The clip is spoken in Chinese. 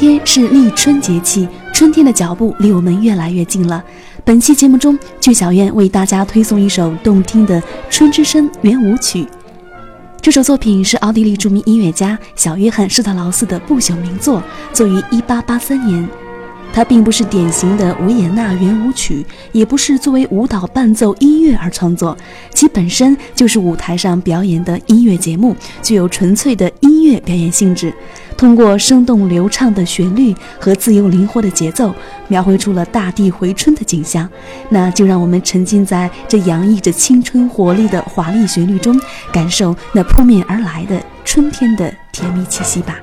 天是立春节气，春天的脚步离我们越来越近了。本期节目中，剧小院为大家推送一首动听的《春之声》圆舞曲。这首作品是奥地利著名音乐家小约翰施特劳斯的不朽名作，作于1883年。它并不是典型的维也纳圆舞曲，也不是作为舞蹈伴奏音乐而创作，其本身就是舞台上表演的音乐节目，具有纯粹的音乐表演性质。通过生动流畅的旋律和自由灵活的节奏，描绘出了大地回春的景象。那就让我们沉浸在这洋溢着青春活力的华丽旋律中，感受那扑面而来的春天的甜蜜气息吧。